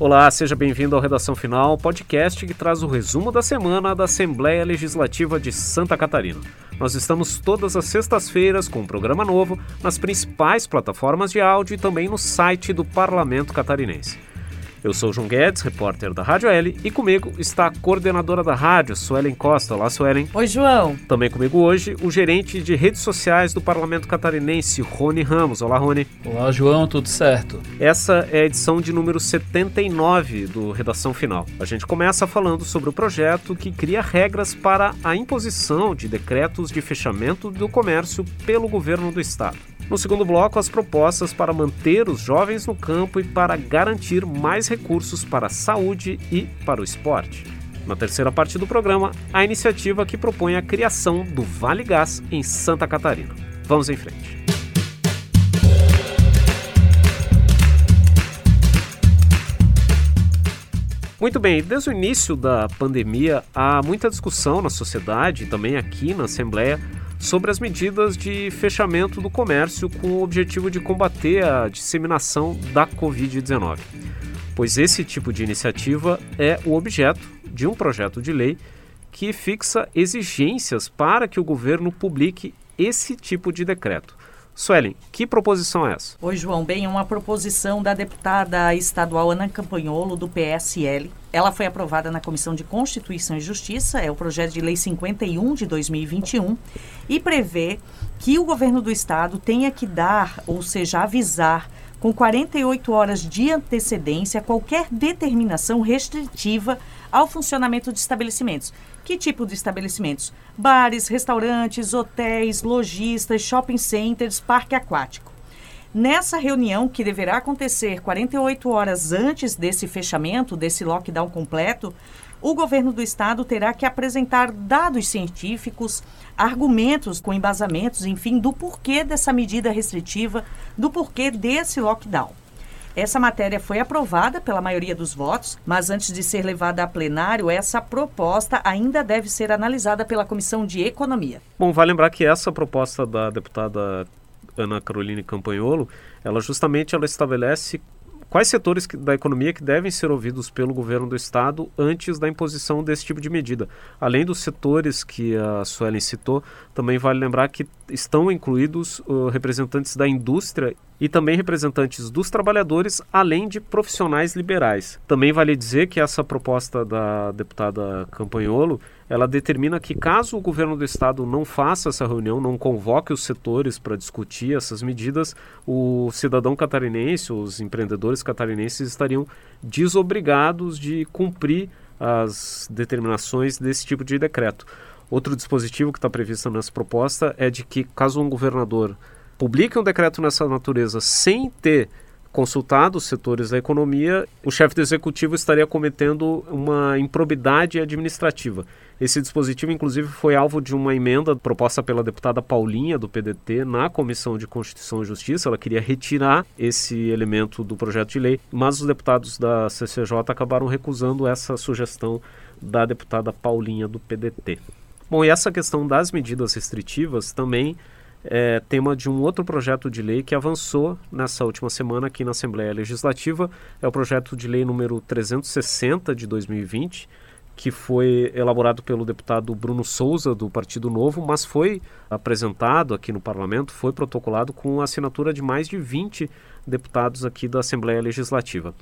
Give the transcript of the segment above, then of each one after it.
Olá, seja bem-vindo ao Redação Final, podcast que traz o resumo da semana da Assembleia Legislativa de Santa Catarina. Nós estamos todas as sextas-feiras com um programa novo nas principais plataformas de áudio e também no site do Parlamento Catarinense. Eu sou João Guedes, repórter da Rádio L, e comigo está a coordenadora da rádio, Suelen Costa. Olá, Suelen. Oi, João. Também comigo hoje, o gerente de redes sociais do Parlamento Catarinense, Rony Ramos. Olá, Rony. Olá, João, tudo certo? Essa é a edição de número 79 do Redação Final. A gente começa falando sobre o projeto que cria regras para a imposição de decretos de fechamento do comércio pelo governo do estado. No segundo bloco, as propostas para manter os jovens no campo e para garantir mais recursos para a saúde e para o esporte. Na terceira parte do programa, a iniciativa que propõe a criação do Vale Gás em Santa Catarina. Vamos em frente. Muito bem, desde o início da pandemia há muita discussão na sociedade também aqui na Assembleia sobre as medidas de fechamento do comércio com o objetivo de combater a disseminação da Covid-19. Pois esse tipo de iniciativa é o objeto de um projeto de lei que fixa exigências para que o governo publique esse tipo de decreto. Suelen, que proposição é essa? Oi, João. Bem, é uma proposição da deputada estadual Ana Campanholo, do PSL. Ela foi aprovada na Comissão de Constituição e Justiça, é o projeto de lei 51 de 2021, e prevê que o governo do estado tenha que dar, ou seja, avisar com 48 horas de antecedência qualquer determinação restritiva ao funcionamento de estabelecimentos. Que tipo de estabelecimentos? Bares, restaurantes, hotéis, lojistas, shopping centers, parque aquático. Nessa reunião, que deverá acontecer 48 horas antes desse fechamento, desse lockdown completo, o governo do estado terá que apresentar dados científicos, argumentos com embasamentos, enfim, do porquê dessa medida restritiva, do porquê desse lockdown. Essa matéria foi aprovada pela maioria dos votos, mas antes de ser levada a plenário, essa proposta ainda deve ser analisada pela Comissão de Economia. Bom, vale lembrar que essa proposta da deputada Ana Caroline Campanholo, ela justamente ela estabelece quais setores da economia que devem ser ouvidos pelo governo do estado antes da imposição desse tipo de medida. Além dos setores que a Suelen citou, também vale lembrar que estão incluídos uh, representantes da indústria e também representantes dos trabalhadores, além de profissionais liberais. Também vale dizer que essa proposta da deputada Campanholo, ela determina que caso o governo do estado não faça essa reunião, não convoque os setores para discutir essas medidas, o cidadão catarinense, os empreendedores catarinenses estariam desobrigados de cumprir as determinações desse tipo de decreto. Outro dispositivo que está previsto nessa proposta é de que caso um governador publique um decreto nessa natureza sem ter consultado os setores da economia, o chefe do executivo estaria cometendo uma improbidade administrativa. Esse dispositivo, inclusive, foi alvo de uma emenda proposta pela deputada Paulinha, do PDT, na Comissão de Constituição e Justiça. Ela queria retirar esse elemento do projeto de lei, mas os deputados da CCJ acabaram recusando essa sugestão da deputada Paulinha, do PDT. Bom, e essa questão das medidas restritivas também é tema de um outro projeto de lei que avançou nessa última semana aqui na Assembleia Legislativa. É o projeto de lei número 360 de 2020, que foi elaborado pelo deputado Bruno Souza, do Partido Novo, mas foi apresentado aqui no parlamento, foi protocolado com a assinatura de mais de 20 deputados aqui da Assembleia Legislativa.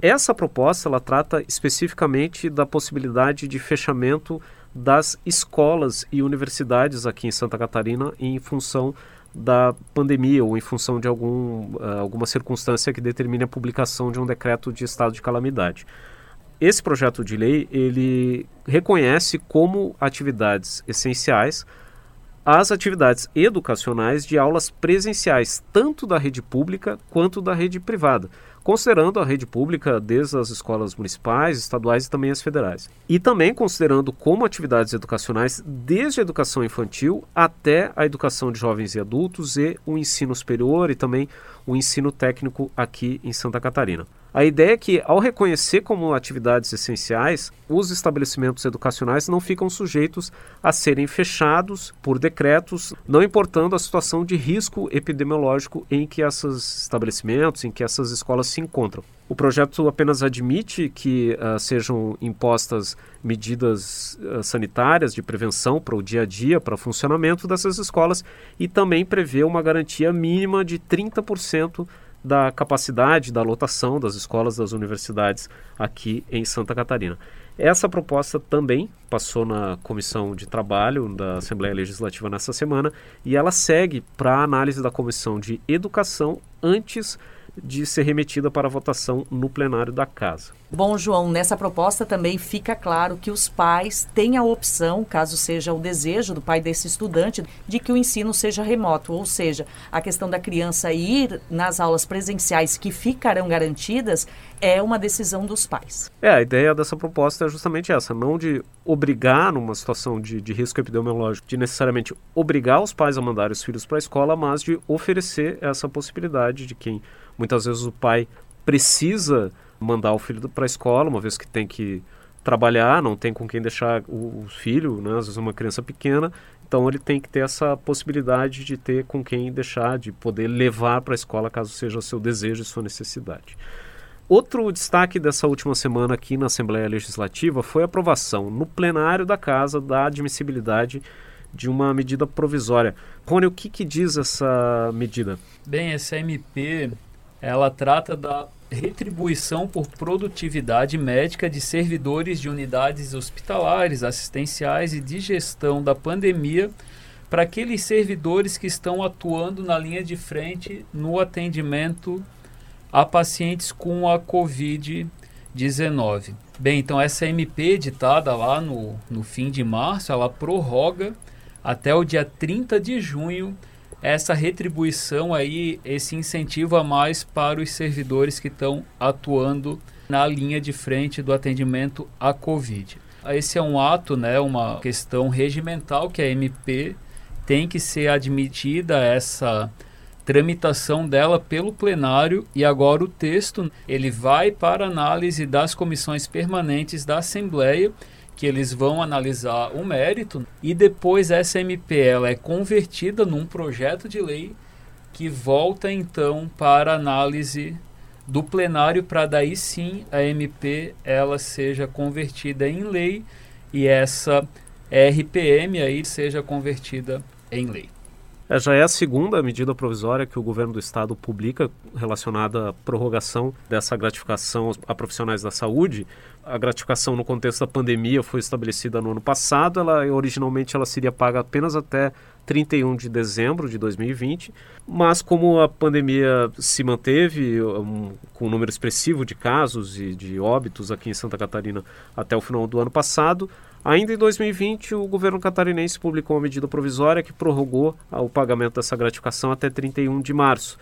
Essa proposta ela trata especificamente da possibilidade de fechamento das escolas e universidades aqui em Santa Catarina em função da pandemia ou em função de algum, uh, alguma circunstância que determine a publicação de um decreto de estado de calamidade. Esse projeto de lei ele reconhece como atividades essenciais as atividades educacionais de aulas presenciais, tanto da rede pública quanto da rede privada considerando a rede pública desde as escolas municipais, estaduais e também as federais. E também considerando como atividades educacionais desde a educação infantil até a educação de jovens e adultos e o ensino superior e também o ensino técnico aqui em Santa Catarina. A ideia é que, ao reconhecer como atividades essenciais, os estabelecimentos educacionais não ficam sujeitos a serem fechados por decretos, não importando a situação de risco epidemiológico em que esses estabelecimentos, em que essas escolas se encontram. O projeto apenas admite que uh, sejam impostas medidas uh, sanitárias de prevenção para o dia a dia, para o funcionamento dessas escolas e também prevê uma garantia mínima de 30% da capacidade da lotação das escolas das universidades aqui em Santa Catarina. Essa proposta também passou na comissão de trabalho da Assembleia Legislativa nessa semana e ela segue para análise da comissão de educação antes de ser remetida para votação no plenário da Casa. Bom, João, nessa proposta também fica claro que os pais têm a opção, caso seja o desejo do pai desse estudante, de que o ensino seja remoto, ou seja, a questão da criança ir nas aulas presenciais que ficarão garantidas é uma decisão dos pais. É, a ideia dessa proposta é justamente essa, não de obrigar, numa situação de, de risco epidemiológico, de necessariamente obrigar os pais a mandar os filhos para a escola, mas de oferecer essa possibilidade de quem muitas vezes o pai precisa mandar o filho para a escola, uma vez que tem que trabalhar, não tem com quem deixar o, o filho, né? às vezes uma criança pequena, então ele tem que ter essa possibilidade de ter com quem deixar, de poder levar para a escola caso seja seu desejo e sua necessidade. Outro destaque dessa última semana aqui na Assembleia Legislativa foi a aprovação no plenário da Casa da admissibilidade de uma medida provisória. Rony, o que, que diz essa medida? Bem, essa MP ela trata da retribuição por produtividade médica de servidores de unidades hospitalares, assistenciais e de gestão da pandemia para aqueles servidores que estão atuando na linha de frente no atendimento a pacientes com a Covid-19. Bem, então essa MP editada lá no, no fim de março, ela prorroga até o dia 30 de junho essa retribuição aí, esse incentivo a mais para os servidores que estão atuando na linha de frente do atendimento à Covid. Esse é um ato, né, uma questão regimental que a MP tem que ser admitida essa tramitação dela pelo plenário e agora o texto ele vai para análise das comissões permanentes da Assembleia que eles vão analisar o mérito e depois essa MP ela é convertida num projeto de lei que volta então para análise do plenário para daí sim a MP ela seja convertida em lei e essa RPM aí seja convertida em lei. É, já é a segunda medida provisória que o governo do estado publica relacionada à prorrogação dessa gratificação a profissionais da saúde. A gratificação no contexto da pandemia foi estabelecida no ano passado. Ela originalmente ela seria paga apenas até 31 de dezembro de 2020, mas como a pandemia se manteve um, com um número expressivo de casos e de óbitos aqui em Santa Catarina até o final do ano passado, Ainda em 2020, o governo catarinense publicou uma medida provisória que prorrogou o pagamento dessa gratificação até 31 de março.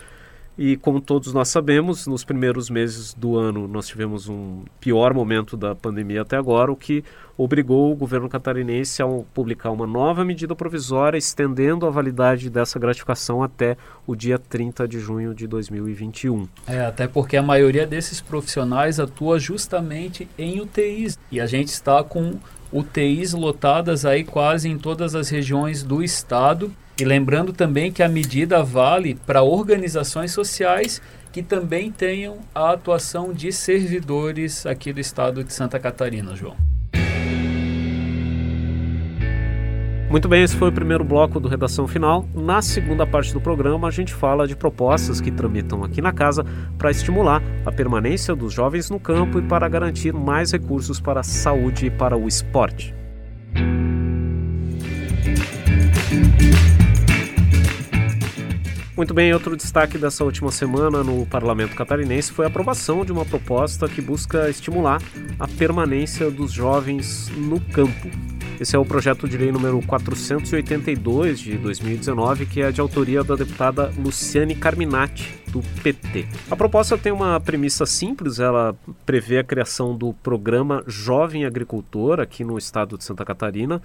E como todos nós sabemos, nos primeiros meses do ano nós tivemos um pior momento da pandemia até agora, o que obrigou o governo catarinense a publicar uma nova medida provisória estendendo a validade dessa gratificação até o dia 30 de junho de 2021. É, até porque a maioria desses profissionais atua justamente em UTIs e a gente está com UTIs lotadas aí quase em todas as regiões do estado. E lembrando também que a medida vale para organizações sociais que também tenham a atuação de servidores aqui do estado de Santa Catarina, João. Muito bem, esse foi o primeiro bloco do Redação Final. Na segunda parte do programa, a gente fala de propostas que tramitam aqui na casa para estimular a permanência dos jovens no campo e para garantir mais recursos para a saúde e para o esporte. Muito bem, outro destaque dessa última semana no Parlamento Catarinense foi a aprovação de uma proposta que busca estimular a permanência dos jovens no campo. Esse é o projeto de lei número 482 de 2019, que é de autoria da deputada Luciane Carminati, do PT. A proposta tem uma premissa simples, ela prevê a criação do programa Jovem Agricultor aqui no estado de Santa Catarina.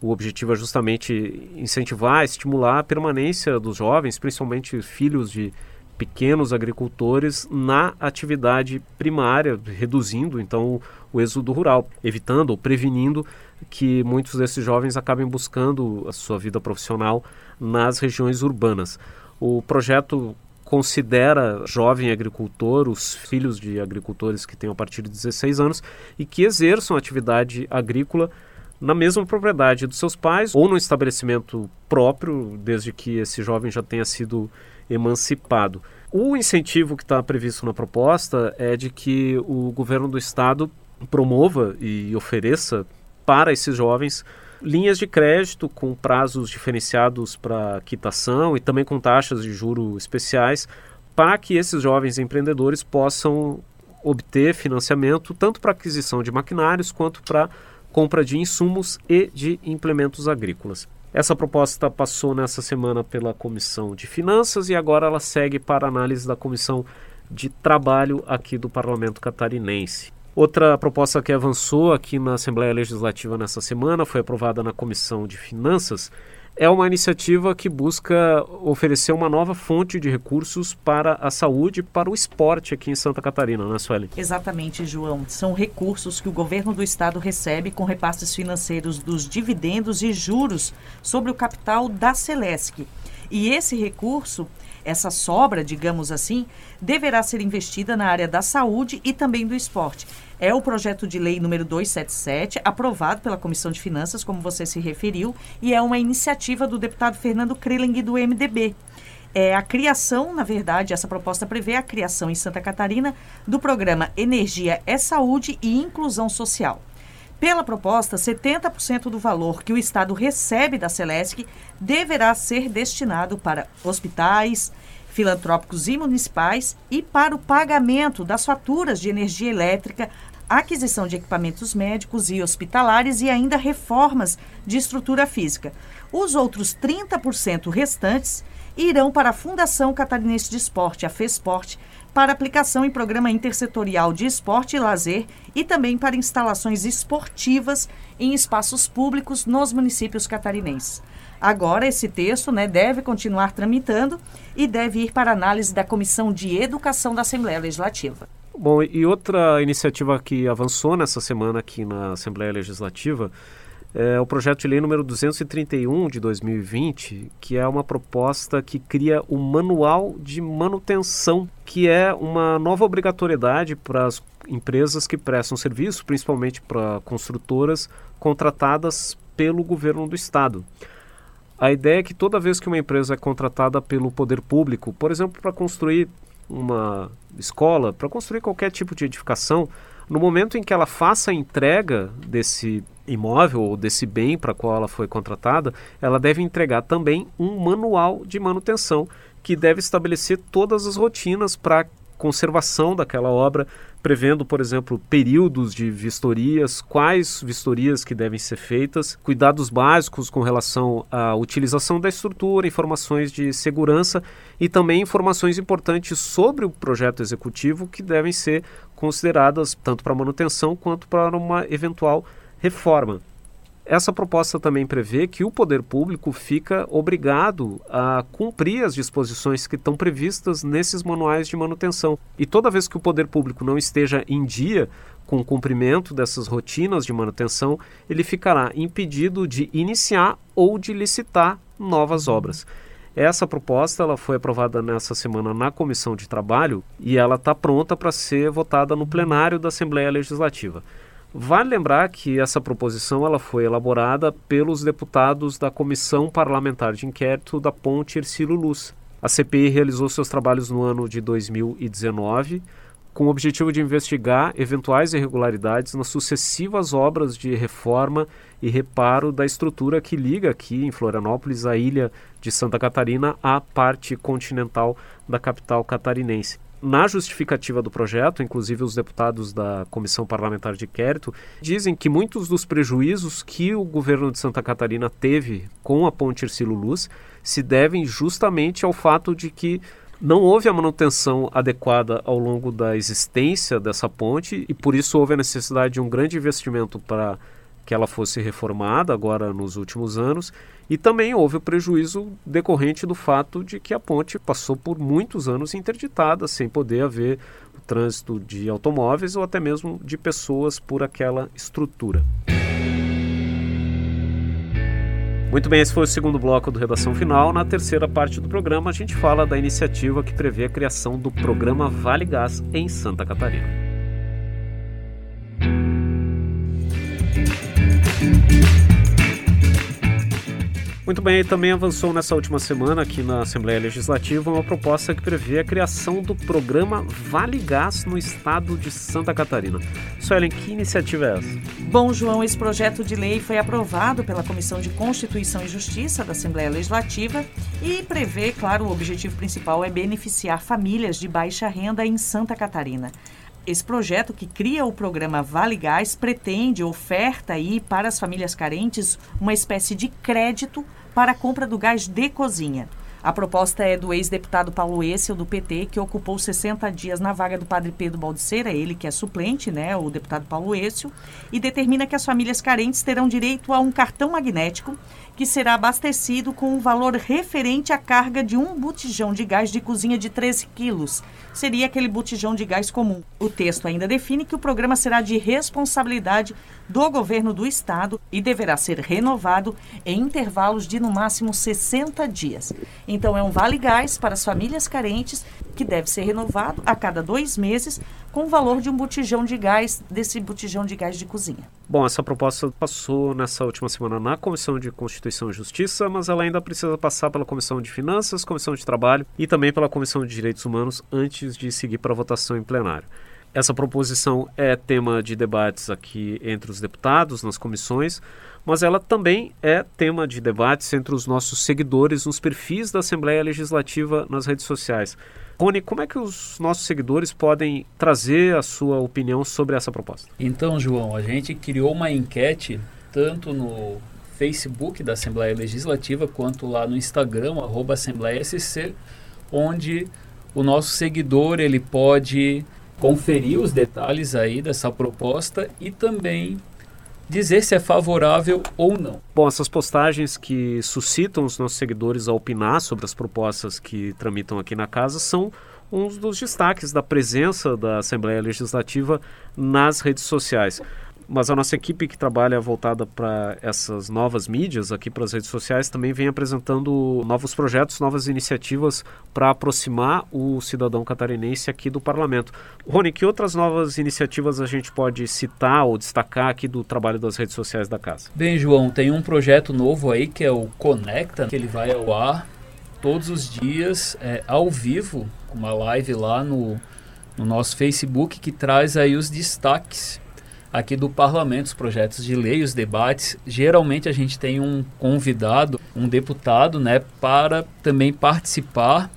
O objetivo é justamente incentivar, estimular a permanência dos jovens, principalmente filhos de pequenos agricultores na atividade primária, reduzindo então o êxodo rural, evitando ou prevenindo que muitos desses jovens acabem buscando a sua vida profissional nas regiões urbanas. O projeto considera jovem agricultor os filhos de agricultores que tenham a partir de 16 anos e que exerçam atividade agrícola na mesma propriedade dos seus pais ou no estabelecimento próprio, desde que esse jovem já tenha sido emancipado. O incentivo que está previsto na proposta é de que o governo do estado promova e ofereça para esses jovens linhas de crédito com prazos diferenciados para quitação e também com taxas de juro especiais para que esses jovens empreendedores possam obter financiamento tanto para aquisição de maquinários quanto para compra de insumos e de implementos agrícolas. Essa proposta passou nessa semana pela Comissão de Finanças e agora ela segue para análise da Comissão de Trabalho aqui do Parlamento Catarinense. Outra proposta que avançou aqui na Assembleia Legislativa nessa semana foi aprovada na Comissão de Finanças. É uma iniciativa que busca oferecer uma nova fonte de recursos para a saúde para o esporte aqui em Santa Catarina, né, Sueli? Exatamente, João. São recursos que o governo do estado recebe com repasses financeiros dos dividendos e juros sobre o capital da Celesc. E esse recurso essa sobra, digamos assim, deverá ser investida na área da saúde e também do esporte. É o projeto de lei número 277, aprovado pela Comissão de Finanças, como você se referiu, e é uma iniciativa do deputado Fernando Kreling do MDB. É a criação, na verdade, essa proposta prevê a criação em Santa Catarina do programa Energia é Saúde e Inclusão Social. Pela proposta, 70% do valor que o Estado recebe da Celesc deverá ser destinado para hospitais, filantrópicos e municipais e para o pagamento das faturas de energia elétrica, aquisição de equipamentos médicos e hospitalares e ainda reformas de estrutura física. Os outros 30% restantes irão para a Fundação Catarinense de Esporte, a FESPORT, para aplicação em programa intersetorial de esporte e lazer e também para instalações esportivas em espaços públicos nos municípios catarinenses. Agora, esse texto né, deve continuar tramitando e deve ir para análise da Comissão de Educação da Assembleia Legislativa. Bom, e outra iniciativa que avançou nessa semana aqui na Assembleia Legislativa é o projeto de lei número 231 de 2020, que é uma proposta que cria o Manual de Manutenção, que é uma nova obrigatoriedade para as empresas que prestam serviço, principalmente para construtoras contratadas pelo governo do estado. A ideia é que toda vez que uma empresa é contratada pelo poder público, por exemplo, para construir uma escola, para construir qualquer tipo de edificação, no momento em que ela faça a entrega desse imóvel ou desse bem para qual ela foi contratada, ela deve entregar também um manual de manutenção que deve estabelecer todas as rotinas para conservação daquela obra, prevendo, por exemplo, períodos de vistorias, quais vistorias que devem ser feitas, cuidados básicos com relação à utilização da estrutura, informações de segurança e também informações importantes sobre o projeto executivo que devem ser consideradas tanto para manutenção quanto para uma eventual reforma. Essa proposta também prevê que o poder público fica obrigado a cumprir as disposições que estão previstas nesses manuais de manutenção. E toda vez que o poder público não esteja em dia com o cumprimento dessas rotinas de manutenção, ele ficará impedido de iniciar ou de licitar novas obras. Essa proposta ela foi aprovada nessa semana na Comissão de Trabalho e ela está pronta para ser votada no plenário da Assembleia Legislativa. Vale lembrar que essa proposição ela foi elaborada pelos deputados da Comissão Parlamentar de Inquérito da Ponte Ercílio Luz. A CPI realizou seus trabalhos no ano de 2019 com o objetivo de investigar eventuais irregularidades nas sucessivas obras de reforma e reparo da estrutura que liga aqui em Florianópolis a ilha de Santa Catarina à parte continental da capital catarinense. Na justificativa do projeto, inclusive os deputados da Comissão Parlamentar de Inquérito, dizem que muitos dos prejuízos que o governo de Santa Catarina teve com a ponte Ercílio Luz se devem justamente ao fato de que não houve a manutenção adequada ao longo da existência dessa ponte e por isso houve a necessidade de um grande investimento para que ela fosse reformada agora nos últimos anos e também houve o prejuízo decorrente do fato de que a ponte passou por muitos anos interditada, sem poder haver o trânsito de automóveis ou até mesmo de pessoas por aquela estrutura. Muito bem, esse foi o segundo bloco do Redação Final. Na terceira parte do programa, a gente fala da iniciativa que prevê a criação do programa Vale Gás em Santa Catarina. Muito bem, também avançou nessa última semana aqui na Assembleia Legislativa uma proposta que prevê a criação do programa Vale Gás no estado de Santa Catarina. Suelen, que iniciativa é essa? Bom, João, esse projeto de lei foi aprovado pela Comissão de Constituição e Justiça da Assembleia Legislativa e prevê, claro, o objetivo principal é beneficiar famílias de baixa renda em Santa Catarina. Esse projeto que cria o programa Vale Gás pretende oferta aí para as famílias carentes uma espécie de crédito para a compra do gás de cozinha. A proposta é do ex-deputado Paulo Essel, do PT, que ocupou 60 dias na vaga do padre Pedro Baldiceira, ele que é suplente, né, o deputado Paulo Essel, e determina que as famílias carentes terão direito a um cartão magnético que será abastecido com um valor referente à carga de um botijão de gás de cozinha de 13 quilos. Seria aquele botijão de gás comum. O texto ainda define que o programa será de responsabilidade do governo do estado e deverá ser renovado em intervalos de no máximo 60 dias. Então é um vale gás para as famílias carentes que deve ser renovado a cada dois meses com o valor de um botijão de gás desse botijão de gás de cozinha. Bom, essa proposta passou nessa última semana na Comissão de Constituição e Justiça, mas ela ainda precisa passar pela Comissão de Finanças, Comissão de Trabalho e também pela Comissão de Direitos Humanos antes de seguir para a votação em plenário. Essa proposição é tema de debates aqui entre os deputados, nas comissões, mas ela também é tema de debates entre os nossos seguidores nos perfis da Assembleia Legislativa nas redes sociais. Rony, como é que os nossos seguidores podem trazer a sua opinião sobre essa proposta? Então, João, a gente criou uma enquete tanto no Facebook da Assembleia Legislativa quanto lá no Instagram, arroba Assembleia SC, onde o nosso seguidor ele pode conferir os detalhes aí dessa proposta e também dizer se é favorável ou não. Bom, essas postagens que suscitam os nossos seguidores a opinar sobre as propostas que tramitam aqui na casa são um dos destaques da presença da Assembleia Legislativa nas redes sociais mas a nossa equipe que trabalha voltada para essas novas mídias, aqui para as redes sociais, também vem apresentando novos projetos, novas iniciativas para aproximar o cidadão catarinense aqui do parlamento. Rony, que outras novas iniciativas a gente pode citar ou destacar aqui do trabalho das redes sociais da casa? Bem, João, tem um projeto novo aí que é o Conecta, que ele vai ao ar todos os dias, é, ao vivo, uma live lá no, no nosso Facebook que traz aí os destaques aqui do parlamento, os projetos de lei, os debates. Geralmente a gente tem um convidado, um deputado, né, para também participar.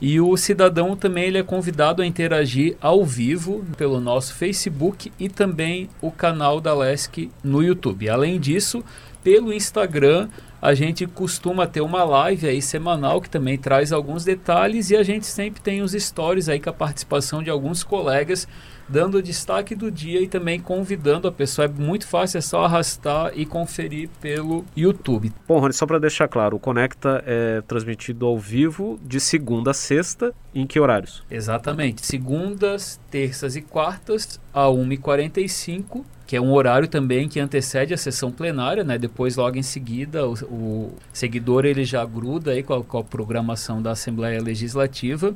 E o cidadão também ele é convidado a interagir ao vivo pelo nosso Facebook e também o canal da LESC no YouTube. Além disso, pelo Instagram, a gente costuma ter uma live aí semanal que também traz alguns detalhes e a gente sempre tem os stories aí com a participação de alguns colegas dando o destaque do dia e também convidando a pessoa. É muito fácil, é só arrastar e conferir pelo YouTube. Bom, Rony, só para deixar claro, o Conecta é transmitido ao vivo de segunda a sexta. Em que horários? Exatamente. Segundas, terças e quartas, a 1h45 que é um horário também que antecede a sessão plenária, né? Depois, logo em seguida, o, o seguidor ele já gruda aí com a, com a programação da Assembleia Legislativa.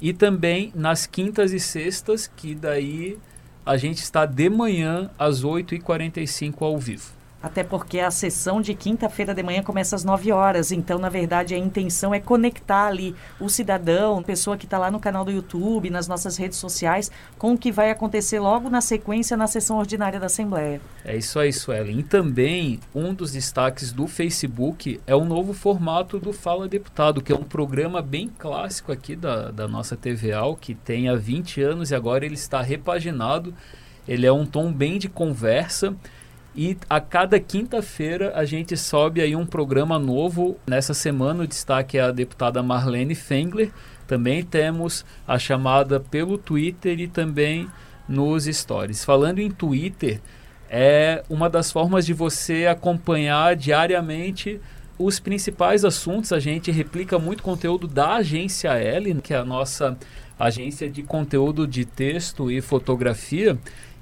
E também nas quintas e sextas, que daí a gente está de manhã às 8h45 ao vivo. Até porque a sessão de quinta-feira de manhã começa às 9 horas. Então, na verdade, a intenção é conectar ali o cidadão, pessoa que está lá no canal do YouTube, nas nossas redes sociais, com o que vai acontecer logo na sequência na sessão ordinária da Assembleia. É isso aí, Suelen. E também um dos destaques do Facebook é o novo formato do Fala Deputado, que é um programa bem clássico aqui da, da nossa TVA, que tem há 20 anos e agora ele está repaginado. Ele é um tom bem de conversa e a cada quinta-feira a gente sobe aí um programa novo. Nessa semana o destaque é a deputada Marlene Fengler. Também temos a chamada pelo Twitter e também nos stories. Falando em Twitter, é uma das formas de você acompanhar diariamente os principais assuntos. A gente replica muito conteúdo da agência L, que é a nossa agência de conteúdo de texto e fotografia.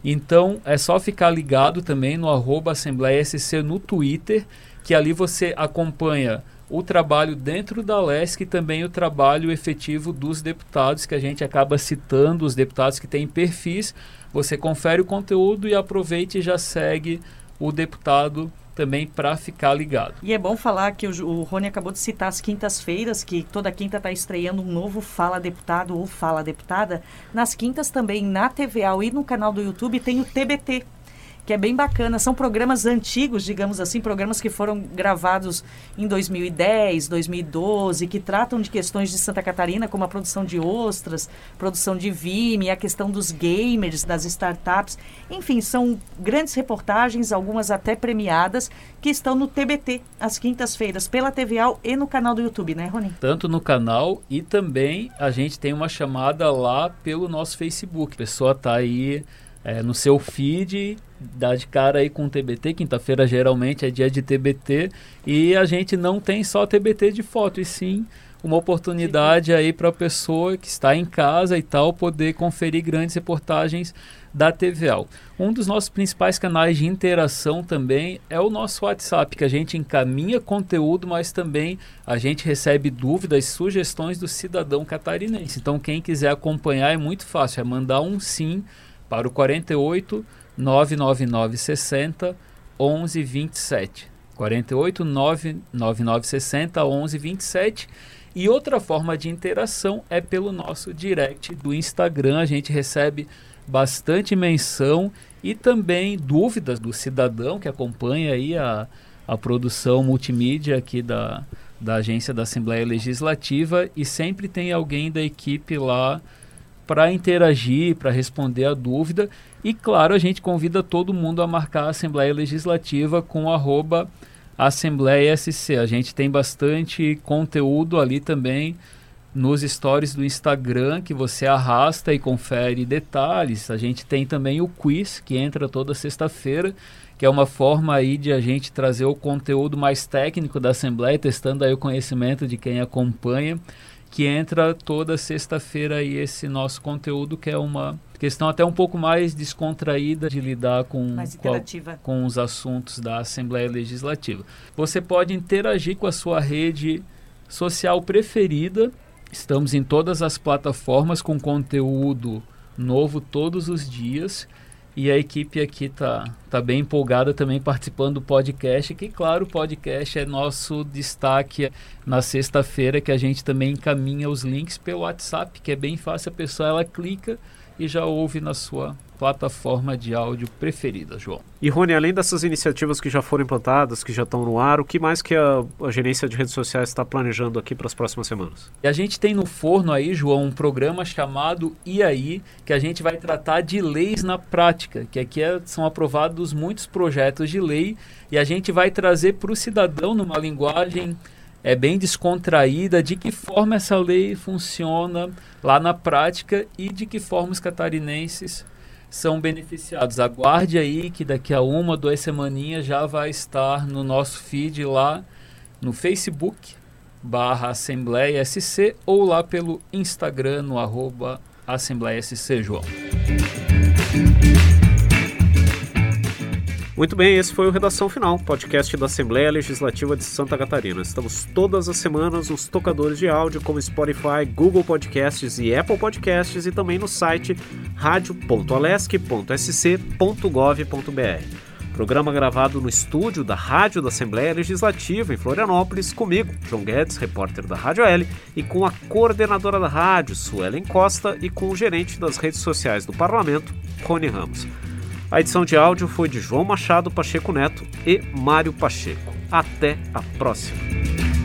Então é só ficar ligado também no arroba Assembleia SC no Twitter, que ali você acompanha o trabalho dentro da LESC e também o trabalho efetivo dos deputados, que a gente acaba citando, os deputados que têm perfis. Você confere o conteúdo e aproveite e já segue o deputado também para ficar ligado. E é bom falar que o, Rony acabou de citar as quintas-feiras, que toda quinta está estreando um novo Fala Deputado ou Fala Deputada. Nas quintas também na TVA e no canal do YouTube tem o TBT, que é bem bacana. São programas antigos, digamos assim, programas que foram gravados em 2010, 2012, que tratam de questões de Santa Catarina, como a produção de ostras, produção de vime, a questão dos gamers, das startups. Enfim, são grandes reportagens, algumas até premiadas, que estão no TBT, às quintas-feiras, pela TVA e no canal do YouTube, né, Rony? Tanto no canal e também a gente tem uma chamada lá pelo nosso Facebook. A pessoa está aí é, no seu feed, dá de cara aí com TBT. Quinta-feira geralmente é dia de TBT e a gente não tem só TBT de foto, e sim uma oportunidade aí para a pessoa que está em casa e tal poder conferir grandes reportagens da TVL. Um dos nossos principais canais de interação também é o nosso WhatsApp, que a gente encaminha conteúdo, mas também a gente recebe dúvidas, sugestões do cidadão catarinense. Então, quem quiser acompanhar é muito fácil, é mandar um sim para o 48 999 60 11 27. 48 999 60 11 27. E outra forma de interação é pelo nosso direct do Instagram. A gente recebe bastante menção e também dúvidas do cidadão que acompanha aí a, a produção multimídia aqui da, da agência da Assembleia Legislativa e sempre tem alguém da equipe lá para interagir, para responder a dúvida. E claro, a gente convida todo mundo a marcar a Assembleia Legislativa com arroba Assembleia SC. A gente tem bastante conteúdo ali também nos stories do Instagram que você arrasta e confere detalhes. A gente tem também o quiz que entra toda sexta-feira, que é uma forma aí de a gente trazer o conteúdo mais técnico da Assembleia, testando aí o conhecimento de quem acompanha que entra toda sexta-feira aí esse nosso conteúdo, que é uma questão até um pouco mais descontraída de lidar com, com, com, os assuntos da Assembleia Legislativa. Você pode interagir com a sua rede social preferida. Estamos em todas as plataformas com conteúdo novo todos os dias. E a equipe aqui tá, tá bem empolgada também participando do podcast, que claro, o podcast é nosso destaque na sexta-feira, que a gente também encaminha os links pelo WhatsApp, que é bem fácil, a pessoa ela clica e já ouve na sua plataforma de áudio preferida, João. E Rony, além dessas iniciativas que já foram implantadas, que já estão no ar, o que mais que a, a gerência de redes sociais está planejando aqui para as próximas semanas? E a gente tem no forno aí, João, um programa chamado E aí, que a gente vai tratar de leis na prática, que aqui é, são aprovados muitos projetos de lei e a gente vai trazer para o cidadão numa linguagem é bem descontraída de que forma essa lei funciona lá na prática e de que forma os catarinenses são beneficiados. Aguarde aí que daqui a uma, duas semaninhas já vai estar no nosso feed lá no Facebook barra Assembleia SC ou lá pelo Instagram no arroba Assembleia SC João. Muito bem, esse foi o Redação Final, podcast da Assembleia Legislativa de Santa Catarina. Estamos todas as semanas nos tocadores de áudio como Spotify, Google Podcasts e Apple Podcasts e também no site radio.alesc.sc.gov.br. Programa gravado no estúdio da Rádio da Assembleia Legislativa em Florianópolis, comigo, João Guedes, repórter da Rádio L, e com a coordenadora da rádio, Suelen Costa, e com o gerente das redes sociais do Parlamento, Rony Ramos. A edição de áudio foi de João Machado Pacheco Neto e Mário Pacheco. Até a próxima!